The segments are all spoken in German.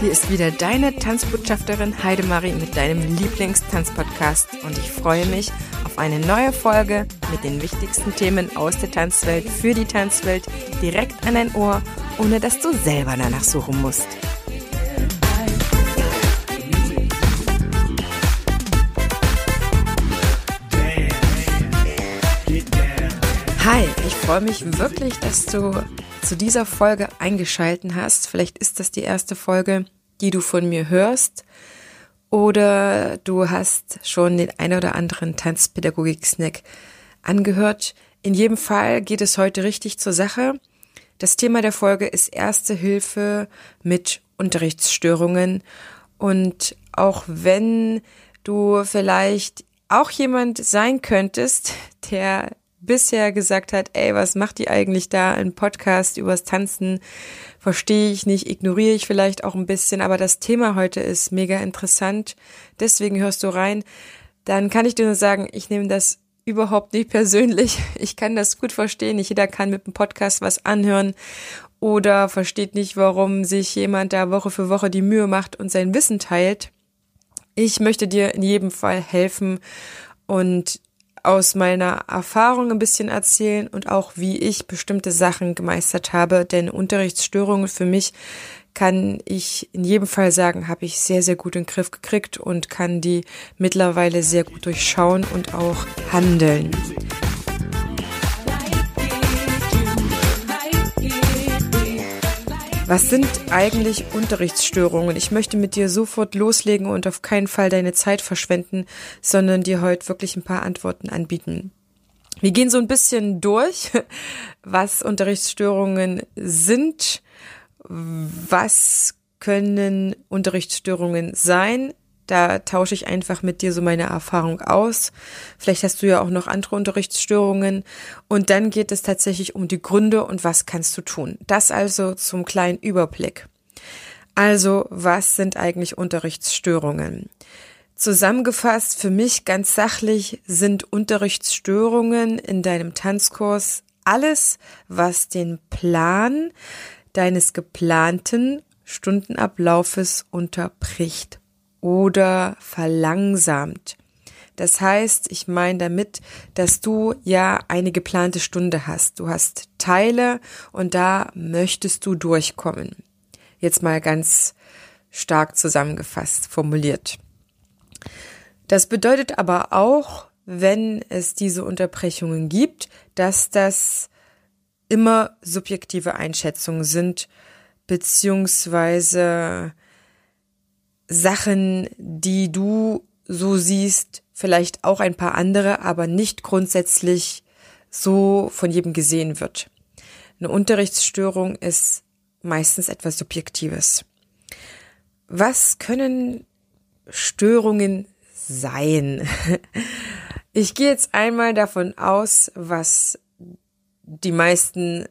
Hier ist wieder deine Tanzbotschafterin Heidemarie mit deinem Lieblingstanzpodcast und ich freue mich auf eine neue Folge mit den wichtigsten Themen aus der Tanzwelt für die Tanzwelt direkt an dein Ohr, ohne dass du selber danach suchen musst. Hi, ich freue mich wirklich, dass du zu dieser Folge eingeschalten hast. Vielleicht ist das die erste Folge, die du von mir hörst. Oder du hast schon den ein oder anderen Tanzpädagogik-Snack angehört. In jedem Fall geht es heute richtig zur Sache. Das Thema der Folge ist Erste Hilfe mit Unterrichtsstörungen. Und auch wenn du vielleicht auch jemand sein könntest, der bisher gesagt hat, ey, was macht die eigentlich da? Ein Podcast übers Tanzen verstehe ich nicht, ignoriere ich vielleicht auch ein bisschen, aber das Thema heute ist mega interessant. Deswegen hörst du rein. Dann kann ich dir nur sagen, ich nehme das überhaupt nicht persönlich. Ich kann das gut verstehen. Nicht jeder kann mit dem Podcast was anhören oder versteht nicht, warum sich jemand da Woche für Woche die Mühe macht und sein Wissen teilt. Ich möchte dir in jedem Fall helfen und aus meiner Erfahrung ein bisschen erzählen und auch wie ich bestimmte Sachen gemeistert habe, denn Unterrichtsstörungen für mich kann ich in jedem Fall sagen, habe ich sehr, sehr gut in den Griff gekriegt und kann die mittlerweile sehr gut durchschauen und auch handeln. Was sind eigentlich Unterrichtsstörungen? Ich möchte mit dir sofort loslegen und auf keinen Fall deine Zeit verschwenden, sondern dir heute wirklich ein paar Antworten anbieten. Wir gehen so ein bisschen durch, was Unterrichtsstörungen sind, was können Unterrichtsstörungen sein, da tausche ich einfach mit dir so meine Erfahrung aus. Vielleicht hast du ja auch noch andere Unterrichtsstörungen. Und dann geht es tatsächlich um die Gründe und was kannst du tun. Das also zum kleinen Überblick. Also, was sind eigentlich Unterrichtsstörungen? Zusammengefasst, für mich ganz sachlich sind Unterrichtsstörungen in deinem Tanzkurs alles, was den Plan deines geplanten Stundenablaufes unterbricht oder verlangsamt. Das heißt, ich meine damit, dass du ja eine geplante Stunde hast. Du hast Teile und da möchtest du durchkommen. Jetzt mal ganz stark zusammengefasst formuliert. Das bedeutet aber auch, wenn es diese Unterbrechungen gibt, dass das immer subjektive Einschätzungen sind, beziehungsweise Sachen, die du so siehst, vielleicht auch ein paar andere, aber nicht grundsätzlich so von jedem gesehen wird. Eine Unterrichtsstörung ist meistens etwas Subjektives. Was können Störungen sein? Ich gehe jetzt einmal davon aus, was die meisten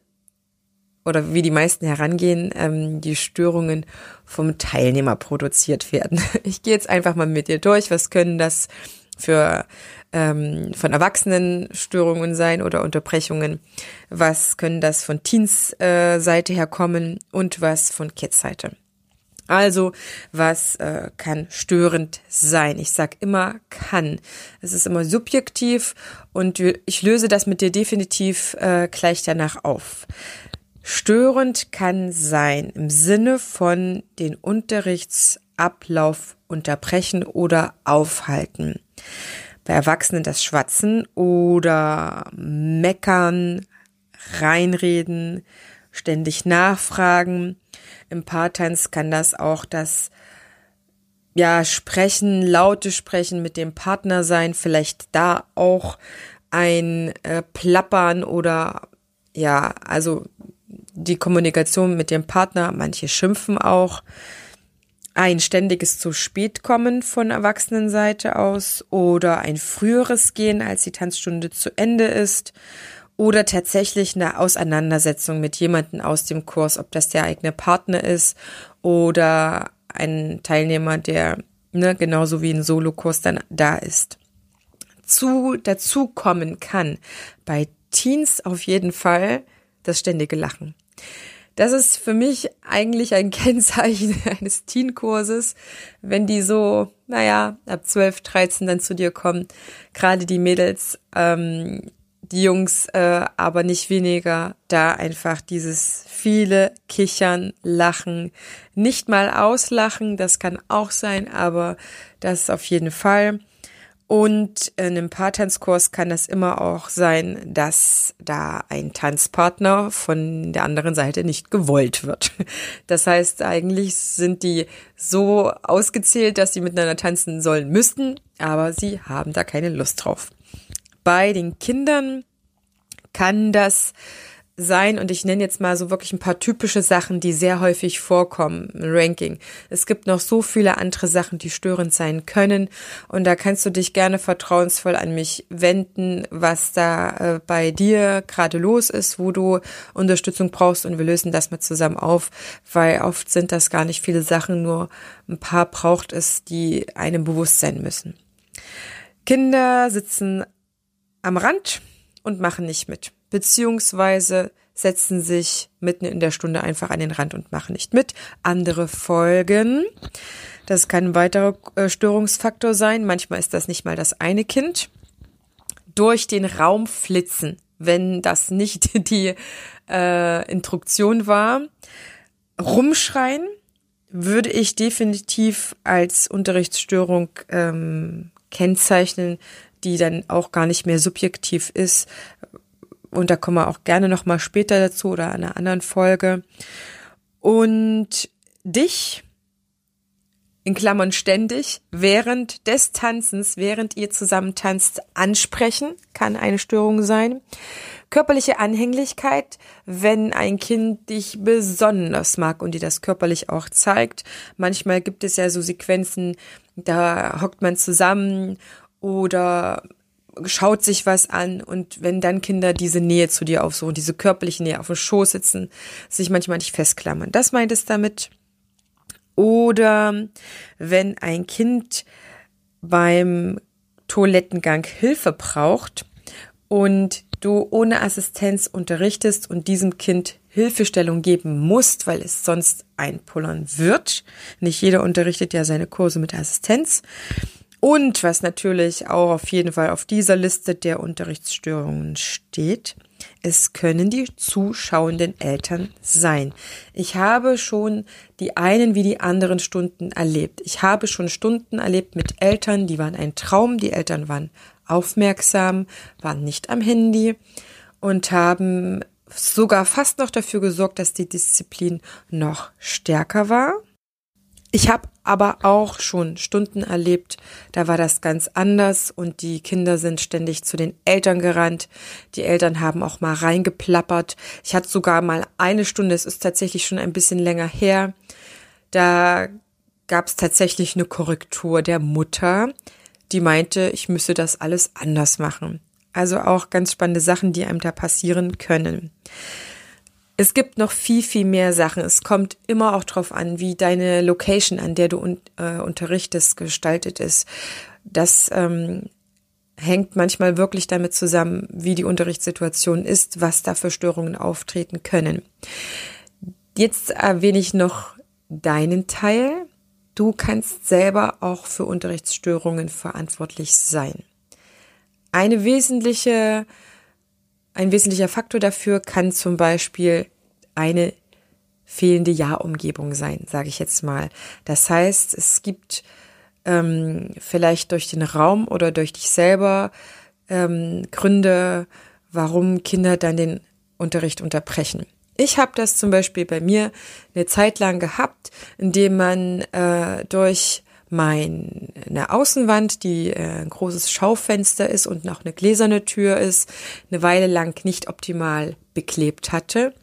oder wie die meisten herangehen, ähm, die Störungen vom Teilnehmer produziert werden. Ich gehe jetzt einfach mal mit dir durch. Was können das für ähm, von Erwachsenen Störungen sein oder Unterbrechungen? Was können das von Teens äh, Seite her kommen und was von Kids Seite? Also, was äh, kann störend sein? Ich sag immer kann. Es ist immer subjektiv und ich löse das mit dir definitiv äh, gleich danach auf. Störend kann sein im Sinne von den Unterrichtsablauf unterbrechen oder aufhalten. Bei Erwachsenen das Schwatzen oder meckern, reinreden, ständig nachfragen. Im Paartanz kann das auch das ja, sprechen, laute Sprechen mit dem Partner sein, vielleicht da auch ein äh, Plappern oder ja, also die Kommunikation mit dem Partner, manche schimpfen auch, ein ständiges zu spät kommen von Erwachsenenseite aus oder ein früheres Gehen, als die Tanzstunde zu Ende ist oder tatsächlich eine Auseinandersetzung mit jemandem aus dem Kurs, ob das der eigene Partner ist oder ein Teilnehmer, der ne, genauso wie ein Solokurs dann da ist. Zu dazu kommen kann bei Teens auf jeden Fall das ständige Lachen. Das ist für mich eigentlich ein Kennzeichen eines Teenkurses, wenn die so, naja, ab 12, 13 dann zu dir kommen. Gerade die Mädels, ähm, die Jungs äh, aber nicht weniger, da einfach dieses viele Kichern, Lachen, nicht mal auslachen, das kann auch sein, aber das auf jeden Fall. Und in einem Paartanzkurs kann das immer auch sein, dass da ein Tanzpartner von der anderen Seite nicht gewollt wird. Das heißt, eigentlich sind die so ausgezählt, dass sie miteinander tanzen sollen müssten, aber sie haben da keine Lust drauf. Bei den Kindern kann das sein und ich nenne jetzt mal so wirklich ein paar typische Sachen, die sehr häufig vorkommen im Ranking. Es gibt noch so viele andere Sachen, die störend sein können und da kannst du dich gerne vertrauensvoll an mich wenden, was da äh, bei dir gerade los ist, wo du Unterstützung brauchst und wir lösen das mal zusammen auf, weil oft sind das gar nicht viele Sachen, nur ein paar braucht es, die einem bewusst sein müssen. Kinder sitzen am Rand und machen nicht mit beziehungsweise setzen sich mitten in der Stunde einfach an den Rand und machen nicht mit. Andere folgen. Das kann ein weiterer äh, Störungsfaktor sein. Manchmal ist das nicht mal das eine Kind. Durch den Raum flitzen, wenn das nicht die äh, Instruktion war. Rumschreien würde ich definitiv als Unterrichtsstörung ähm, kennzeichnen, die dann auch gar nicht mehr subjektiv ist, und da kommen wir auch gerne nochmal später dazu oder in einer anderen Folge. Und dich, in Klammern ständig, während des Tanzens, während ihr zusammen tanzt, ansprechen, kann eine Störung sein. Körperliche Anhänglichkeit, wenn ein Kind dich besonders mag und dir das körperlich auch zeigt. Manchmal gibt es ja so Sequenzen, da hockt man zusammen oder schaut sich was an und wenn dann Kinder diese Nähe zu dir aufsuchen, diese körperliche Nähe auf dem Schoß sitzen, sich manchmal nicht festklammern. Das meint es damit. Oder wenn ein Kind beim Toilettengang Hilfe braucht und du ohne Assistenz unterrichtest und diesem Kind Hilfestellung geben musst, weil es sonst einpullern wird. Nicht jeder unterrichtet ja seine Kurse mit Assistenz. Und was natürlich auch auf jeden Fall auf dieser Liste der Unterrichtsstörungen steht, es können die zuschauenden Eltern sein. Ich habe schon die einen wie die anderen Stunden erlebt. Ich habe schon Stunden erlebt mit Eltern, die waren ein Traum. Die Eltern waren aufmerksam, waren nicht am Handy und haben sogar fast noch dafür gesorgt, dass die Disziplin noch stärker war. Ich habe aber auch schon Stunden erlebt, da war das ganz anders und die Kinder sind ständig zu den Eltern gerannt. Die Eltern haben auch mal reingeplappert. Ich hatte sogar mal eine Stunde, es ist tatsächlich schon ein bisschen länger her, da gab es tatsächlich eine Korrektur der Mutter, die meinte, ich müsse das alles anders machen. Also auch ganz spannende Sachen, die einem da passieren können. Es gibt noch viel, viel mehr Sachen. Es kommt immer auch drauf an, wie deine Location, an der du un äh, unterrichtest, gestaltet ist. Das ähm, hängt manchmal wirklich damit zusammen, wie die Unterrichtssituation ist, was da für Störungen auftreten können. Jetzt erwähne ich noch deinen Teil. Du kannst selber auch für Unterrichtsstörungen verantwortlich sein. Eine wesentliche ein wesentlicher Faktor dafür kann zum Beispiel eine fehlende Ja-Umgebung sein, sage ich jetzt mal. Das heißt, es gibt ähm, vielleicht durch den Raum oder durch dich selber ähm, Gründe, warum Kinder dann den Unterricht unterbrechen. Ich habe das zum Beispiel bei mir eine Zeit lang gehabt, indem man äh, durch meine Außenwand, die äh, ein großes Schaufenster ist und noch eine gläserne Tür ist, eine Weile lang nicht optimal beklebt hatte.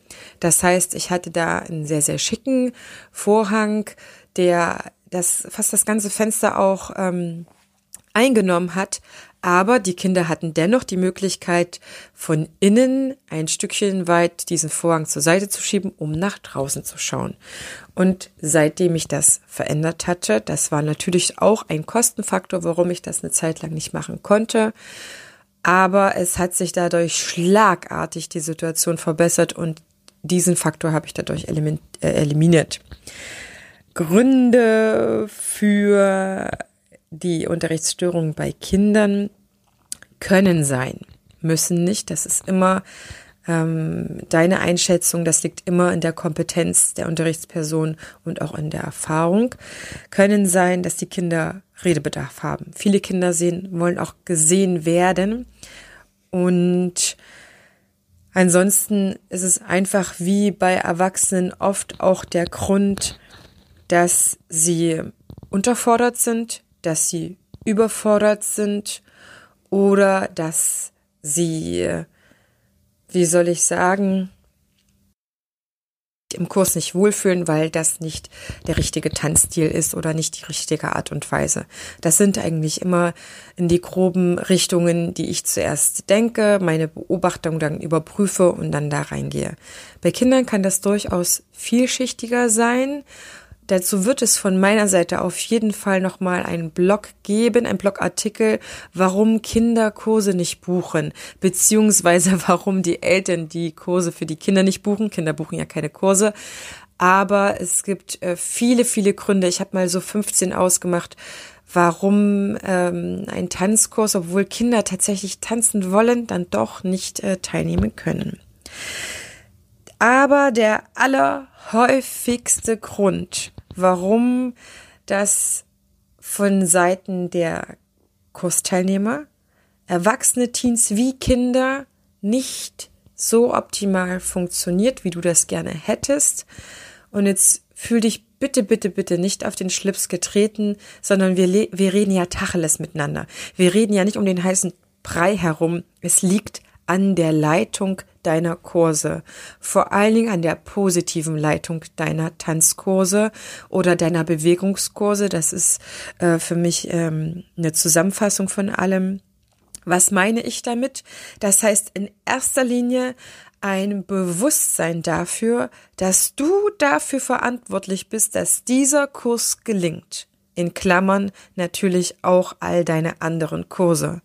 Das heißt, ich hatte da einen sehr, sehr schicken Vorhang, der das fast das ganze Fenster auch ähm, eingenommen hat, aber die Kinder hatten dennoch die Möglichkeit, von innen ein Stückchen weit diesen Vorhang zur Seite zu schieben, um nach draußen zu schauen. Und seitdem ich das verändert hatte, das war natürlich auch ein Kostenfaktor, warum ich das eine Zeit lang nicht machen konnte. Aber es hat sich dadurch schlagartig die Situation verbessert und diesen Faktor habe ich dadurch äh, eliminiert. Gründe für die Unterrichtsstörungen bei Kindern können sein, müssen nicht. Das ist immer ähm, deine Einschätzung, das liegt immer in der Kompetenz der Unterrichtsperson und auch in der Erfahrung. Können sein, dass die Kinder Redebedarf haben. Viele Kinder sehen, wollen auch gesehen werden. Und ansonsten ist es einfach wie bei Erwachsenen oft auch der Grund, dass sie unterfordert sind, dass sie überfordert sind oder dass sie, wie soll ich sagen, im Kurs nicht wohlfühlen, weil das nicht der richtige Tanzstil ist oder nicht die richtige Art und Weise. Das sind eigentlich immer in die groben Richtungen, die ich zuerst denke, meine Beobachtung dann überprüfe und dann da reingehe. Bei Kindern kann das durchaus vielschichtiger sein Dazu wird es von meiner Seite auf jeden Fall nochmal einen Blog geben, ein Blogartikel, warum Kinder Kurse nicht buchen, beziehungsweise warum die Eltern die Kurse für die Kinder nicht buchen. Kinder buchen ja keine Kurse. Aber es gibt äh, viele, viele Gründe. Ich habe mal so 15 ausgemacht, warum ähm, ein Tanzkurs, obwohl Kinder tatsächlich tanzen wollen, dann doch nicht äh, teilnehmen können. Aber der allerhäufigste Grund, warum das von Seiten der Kursteilnehmer, erwachsene Teens wie Kinder nicht so optimal funktioniert, wie du das gerne hättest. Und jetzt fühl dich bitte, bitte, bitte nicht auf den Schlips getreten, sondern wir, wir reden ja Tacheles miteinander. Wir reden ja nicht um den heißen Brei herum. Es liegt an der Leitung deiner Kurse, vor allen Dingen an der positiven Leitung deiner Tanzkurse oder deiner Bewegungskurse. Das ist äh, für mich ähm, eine Zusammenfassung von allem. Was meine ich damit? Das heißt in erster Linie ein Bewusstsein dafür, dass du dafür verantwortlich bist, dass dieser Kurs gelingt. In Klammern natürlich auch all deine anderen Kurse.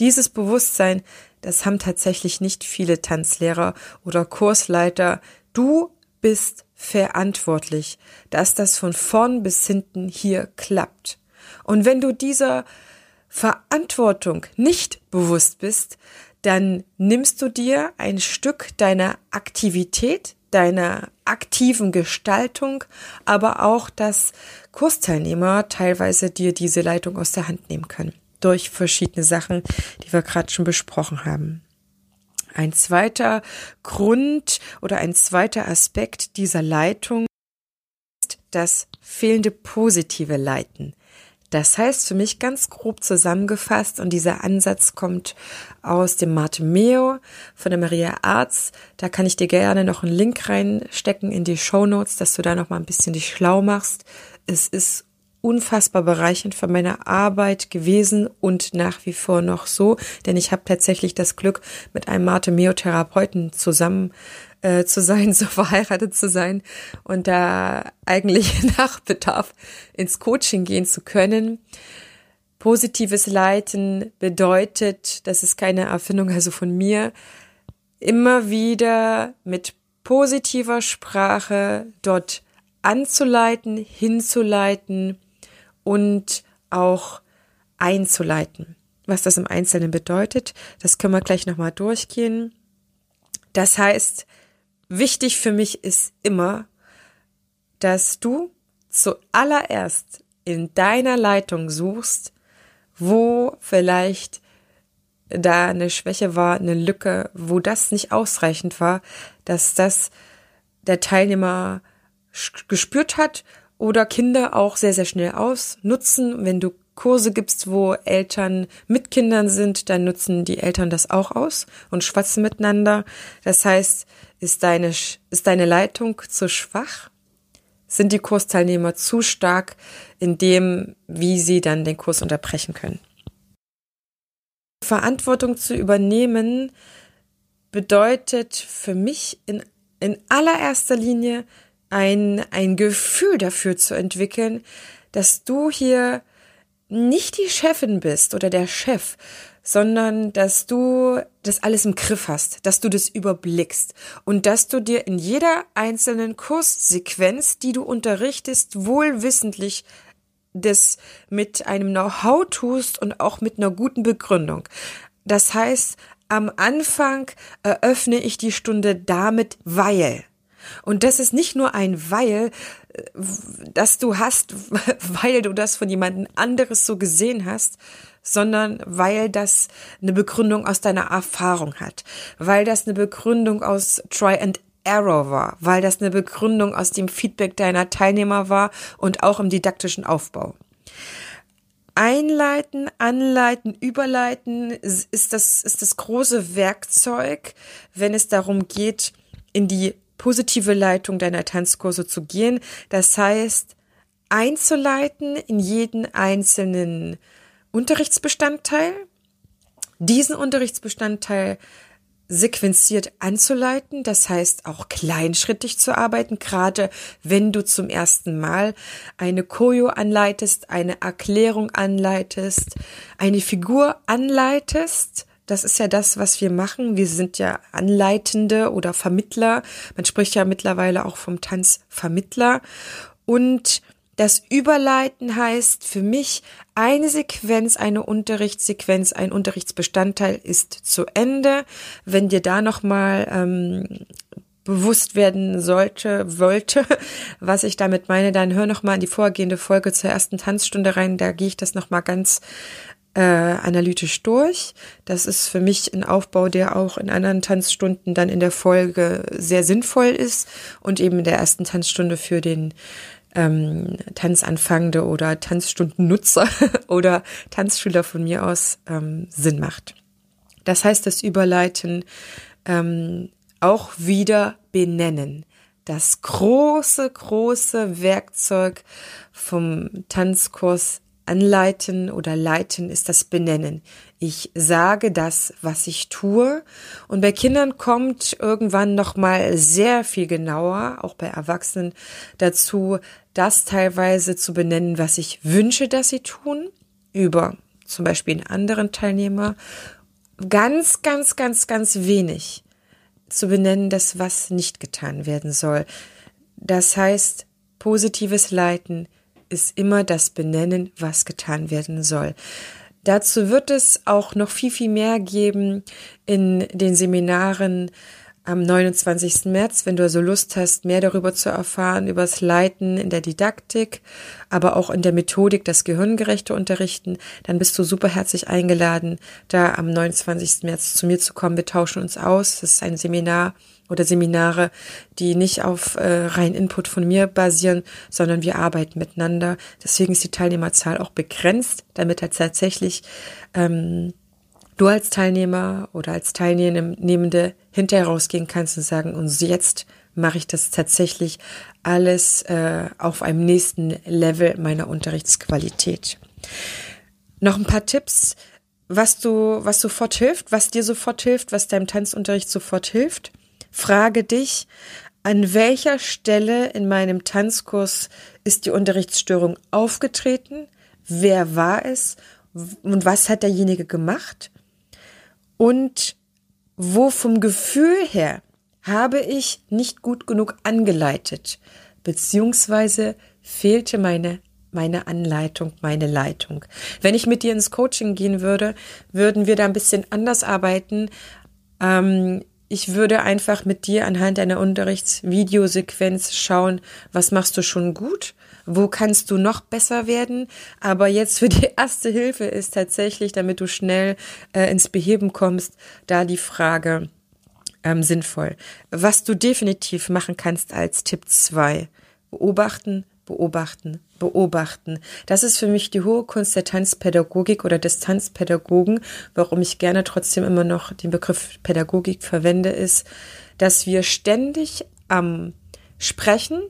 Dieses Bewusstsein das haben tatsächlich nicht viele Tanzlehrer oder Kursleiter. Du bist verantwortlich, dass das von vorn bis hinten hier klappt. Und wenn du dieser Verantwortung nicht bewusst bist, dann nimmst du dir ein Stück deiner Aktivität, deiner aktiven Gestaltung, aber auch, dass Kursteilnehmer teilweise dir diese Leitung aus der Hand nehmen können durch verschiedene Sachen, die wir gerade schon besprochen haben. Ein zweiter Grund oder ein zweiter Aspekt dieser Leitung ist das fehlende positive Leiten. Das heißt für mich ganz grob zusammengefasst, und dieser Ansatz kommt aus dem Meo von der Maria Arz. Da kann ich dir gerne noch einen Link reinstecken in die Show Notes, dass du da noch mal ein bisschen dich schlau machst. Es ist unfassbar bereichernd für meine Arbeit gewesen und nach wie vor noch so, denn ich habe tatsächlich das Glück, mit einem Mate-Meo-Therapeuten zusammen äh, zu sein, so verheiratet zu sein und da eigentlich nach Bedarf ins Coaching gehen zu können. Positives Leiten bedeutet, das ist keine Erfindung also von mir, immer wieder mit positiver Sprache dort anzuleiten, hinzuleiten, und auch einzuleiten. Was das im Einzelnen bedeutet, das können wir gleich nochmal durchgehen. Das heißt, wichtig für mich ist immer, dass du zuallererst in deiner Leitung suchst, wo vielleicht da eine Schwäche war, eine Lücke, wo das nicht ausreichend war, dass das der Teilnehmer gespürt hat oder Kinder auch sehr, sehr schnell ausnutzen. Wenn du Kurse gibst, wo Eltern mit Kindern sind, dann nutzen die Eltern das auch aus und schwatzen miteinander. Das heißt, ist deine, ist deine Leitung zu schwach? Sind die Kursteilnehmer zu stark in dem, wie sie dann den Kurs unterbrechen können? Verantwortung zu übernehmen bedeutet für mich in, in allererster Linie ein, ein Gefühl dafür zu entwickeln, dass du hier nicht die Chefin bist oder der Chef, sondern dass du das alles im Griff hast, dass du das überblickst und dass du dir in jeder einzelnen Kurssequenz, die du unterrichtest, wohlwissentlich das mit einem Know-how tust und auch mit einer guten Begründung. Das heißt, am Anfang eröffne ich die Stunde damit, weil. Und das ist nicht nur ein Weil, äh, das du hast, weil du das von jemandem anderes so gesehen hast, sondern weil das eine Begründung aus deiner Erfahrung hat, weil das eine Begründung aus Try and Error war, weil das eine Begründung aus dem Feedback deiner Teilnehmer war und auch im didaktischen Aufbau. Einleiten, anleiten, überleiten ist das, ist das große Werkzeug, wenn es darum geht, in die positive Leitung deiner Tanzkurse zu gehen. Das heißt, einzuleiten in jeden einzelnen Unterrichtsbestandteil, diesen Unterrichtsbestandteil sequenziert anzuleiten, das heißt auch kleinschrittig zu arbeiten, gerade wenn du zum ersten Mal eine Choreo anleitest, eine Erklärung anleitest, eine Figur anleitest. Das ist ja das, was wir machen. Wir sind ja Anleitende oder Vermittler. Man spricht ja mittlerweile auch vom Tanzvermittler. Und das Überleiten heißt für mich, eine Sequenz, eine Unterrichtssequenz, ein Unterrichtsbestandteil ist zu Ende. Wenn dir da nochmal ähm, bewusst werden sollte, wollte, was ich damit meine, dann hör nochmal in die vorgehende Folge zur ersten Tanzstunde rein. Da gehe ich das nochmal ganz äh, analytisch durch. Das ist für mich ein Aufbau, der auch in anderen Tanzstunden dann in der Folge sehr sinnvoll ist und eben in der ersten Tanzstunde für den ähm, Tanzanfangende oder Tanzstundennutzer oder Tanzschüler von mir aus ähm, Sinn macht. Das heißt, das Überleiten ähm, auch wieder benennen. Das große, große Werkzeug vom Tanzkurs Anleiten oder Leiten ist das Benennen. Ich sage das, was ich tue. Und bei Kindern kommt irgendwann nochmal sehr viel genauer, auch bei Erwachsenen, dazu, das teilweise zu benennen, was ich wünsche, dass sie tun, über zum Beispiel einen anderen Teilnehmer. Ganz, ganz, ganz, ganz wenig zu benennen, das was nicht getan werden soll. Das heißt, positives Leiten, ist immer das Benennen, was getan werden soll. Dazu wird es auch noch viel, viel mehr geben in den Seminaren am 29. März, wenn du also Lust hast, mehr darüber zu erfahren, über das Leiten in der Didaktik, aber auch in der Methodik, das gehirngerechte Unterrichten, dann bist du super herzlich eingeladen, da am 29. März zu mir zu kommen. Wir tauschen uns aus. Das ist ein Seminar, oder Seminare, die nicht auf äh, rein Input von mir basieren, sondern wir arbeiten miteinander. Deswegen ist die Teilnehmerzahl auch begrenzt, damit halt tatsächlich ähm, du als Teilnehmer oder als Teilnehmende hinterher rausgehen kannst und sagen, und jetzt mache ich das tatsächlich alles äh, auf einem nächsten Level meiner Unterrichtsqualität. Noch ein paar Tipps, was du, was sofort hilft, was dir sofort hilft, was deinem Tanzunterricht sofort hilft. Frage dich, an welcher Stelle in meinem Tanzkurs ist die Unterrichtsstörung aufgetreten? Wer war es? Und was hat derjenige gemacht? Und wo vom Gefühl her habe ich nicht gut genug angeleitet? Beziehungsweise fehlte meine meine Anleitung, meine Leitung. Wenn ich mit dir ins Coaching gehen würde, würden wir da ein bisschen anders arbeiten. Ähm, ich würde einfach mit dir anhand einer Unterrichtsvideosequenz schauen, was machst du schon gut, wo kannst du noch besser werden. Aber jetzt für die erste Hilfe ist tatsächlich, damit du schnell äh, ins Beheben kommst, da die Frage ähm, sinnvoll. Was du definitiv machen kannst als Tipp zwei: Beobachten, beobachten, beobachten. Das ist für mich die hohe Kunst der Tanzpädagogik oder des Tanzpädagogen, warum ich gerne trotzdem immer noch den Begriff Pädagogik verwende, ist, dass wir ständig am Sprechen,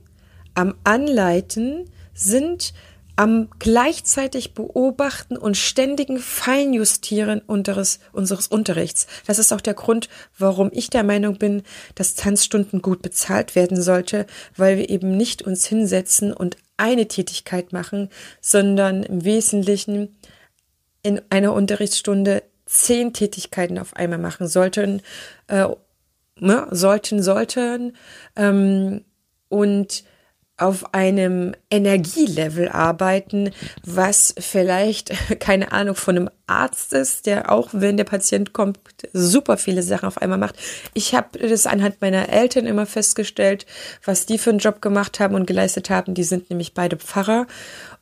am Anleiten sind, am gleichzeitig Beobachten und ständigen Feinjustieren unseres, unseres Unterrichts. Das ist auch der Grund, warum ich der Meinung bin, dass Tanzstunden gut bezahlt werden sollte, weil wir eben nicht uns hinsetzen und eine Tätigkeit machen, sondern im Wesentlichen in einer Unterrichtsstunde zehn Tätigkeiten auf einmal machen sollten, äh, ne, sollten, sollten ähm, und auf einem Energielevel arbeiten, was vielleicht, keine Ahnung, von einem Arzt ist, der auch, wenn der Patient kommt, super viele Sachen auf einmal macht. Ich habe das anhand meiner Eltern immer festgestellt, was die für einen Job gemacht haben und geleistet haben. Die sind nämlich beide Pfarrer.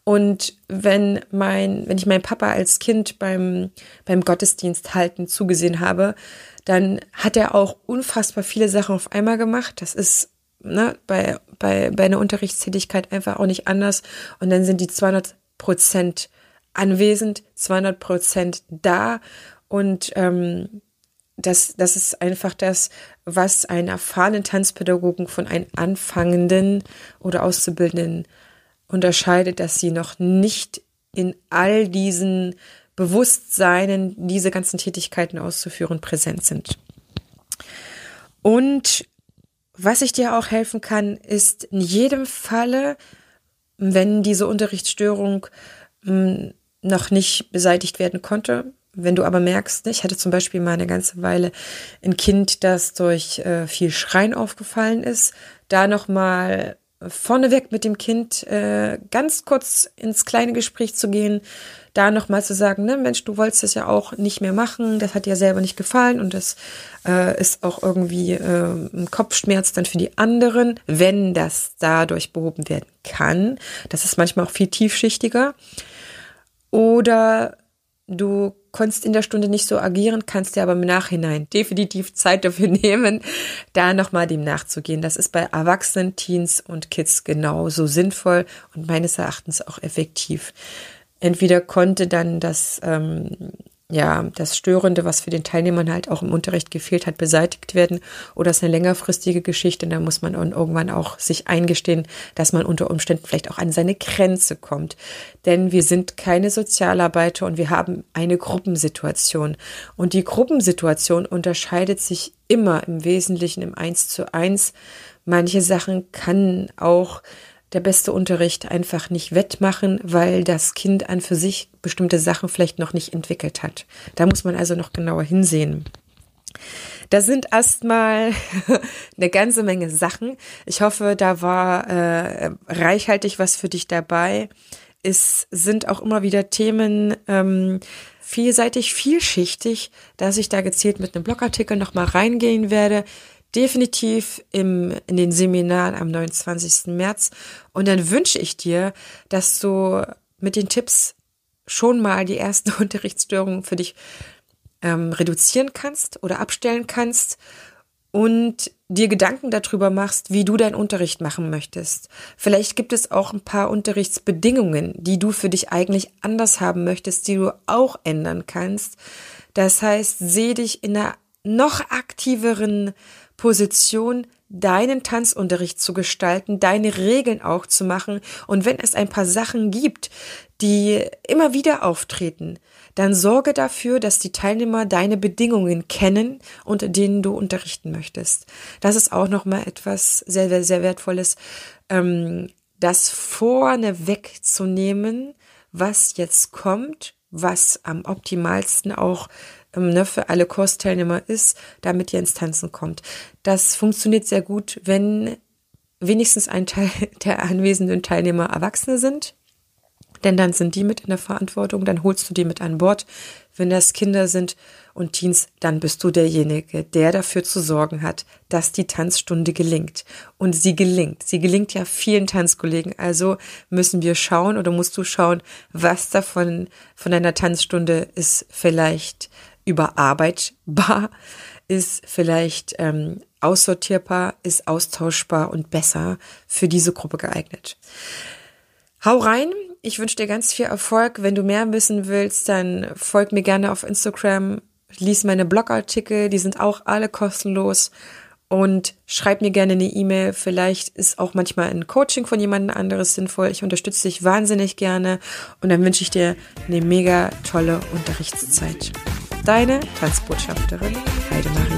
Und wenn mein, wenn ich meinen Papa als Kind beim, beim Gottesdienst halten zugesehen habe, dann hat er auch unfassbar viele Sachen auf einmal gemacht. Das ist ne, bei, bei, bei einer Unterrichtstätigkeit einfach auch nicht anders. Und dann sind die 200 Prozent anwesend, 200 Prozent da. Und ähm, das, das ist einfach das, was einen erfahrenen Tanzpädagogen von einem anfangenden oder Auszubildenden unterscheidet, dass sie noch nicht in all diesen Bewusstseinen, diese ganzen Tätigkeiten auszuführen, präsent sind. Und was ich dir auch helfen kann, ist in jedem Falle, wenn diese Unterrichtsstörung hm, noch nicht beseitigt werden konnte, wenn du aber merkst, ich hatte zum Beispiel mal eine ganze Weile ein Kind, das durch äh, viel Schreien aufgefallen ist, da nochmal vorneweg mit dem Kind äh, ganz kurz ins kleine Gespräch zu gehen, da nochmal zu sagen, ne, Mensch, du wolltest das ja auch nicht mehr machen, das hat dir selber nicht gefallen und das äh, ist auch irgendwie äh, ein Kopfschmerz dann für die anderen, wenn das dadurch behoben werden kann. Das ist manchmal auch viel tiefschichtiger. Oder du konntest in der Stunde nicht so agieren, kannst dir aber im Nachhinein definitiv Zeit dafür nehmen, da nochmal dem nachzugehen. Das ist bei Erwachsenen, Teens und Kids genauso sinnvoll und meines Erachtens auch effektiv. Entweder konnte dann das ähm, ja, das Störende, was für den Teilnehmern halt auch im Unterricht gefehlt hat, beseitigt werden. Oder es ist eine längerfristige Geschichte. Da muss man irgendwann auch sich eingestehen, dass man unter Umständen vielleicht auch an seine Grenze kommt. Denn wir sind keine Sozialarbeiter und wir haben eine Gruppensituation. Und die Gruppensituation unterscheidet sich immer im Wesentlichen im Eins zu eins. Manche Sachen kann auch der beste Unterricht einfach nicht wettmachen, weil das Kind an für sich bestimmte Sachen vielleicht noch nicht entwickelt hat. Da muss man also noch genauer hinsehen. Da sind erstmal eine ganze Menge Sachen. Ich hoffe, da war äh, reichhaltig was für dich dabei. Es sind auch immer wieder Themen ähm, vielseitig, vielschichtig, dass ich da gezielt mit einem Blogartikel nochmal reingehen werde definitiv im, in den Seminaren am 29. März. Und dann wünsche ich dir, dass du mit den Tipps schon mal die ersten Unterrichtsstörungen für dich ähm, reduzieren kannst oder abstellen kannst und dir Gedanken darüber machst, wie du deinen Unterricht machen möchtest. Vielleicht gibt es auch ein paar Unterrichtsbedingungen, die du für dich eigentlich anders haben möchtest, die du auch ändern kannst. Das heißt, seh dich in einer noch aktiveren Position, deinen Tanzunterricht zu gestalten, deine Regeln auch zu machen. Und wenn es ein paar Sachen gibt, die immer wieder auftreten, dann sorge dafür, dass die Teilnehmer deine Bedingungen kennen, unter denen du unterrichten möchtest. Das ist auch nochmal etwas sehr, sehr, sehr wertvolles, ähm, das vorne wegzunehmen, was jetzt kommt, was am optimalsten auch ähm, ne, für alle Kursteilnehmer ist, damit ihr ins Tanzen kommt. Das funktioniert sehr gut, wenn wenigstens ein Teil der anwesenden Teilnehmer Erwachsene sind. Denn dann sind die mit in der Verantwortung, dann holst du die mit an Bord. Wenn das Kinder sind und Teens, dann bist du derjenige, der dafür zu sorgen hat, dass die Tanzstunde gelingt. Und sie gelingt. Sie gelingt ja vielen Tanzkollegen. Also müssen wir schauen oder musst du schauen, was davon von deiner Tanzstunde ist vielleicht überarbeitbar, ist vielleicht ähm, aussortierbar, ist austauschbar und besser für diese Gruppe geeignet. Hau rein. Ich wünsche dir ganz viel Erfolg. Wenn du mehr wissen willst, dann folg mir gerne auf Instagram, lies meine Blogartikel, die sind auch alle kostenlos und schreib mir gerne eine E-Mail. Vielleicht ist auch manchmal ein Coaching von jemand anderes sinnvoll. Ich unterstütze dich wahnsinnig gerne und dann wünsche ich dir eine mega tolle Unterrichtszeit. Deine Tanzbotschafterin Heidemarie.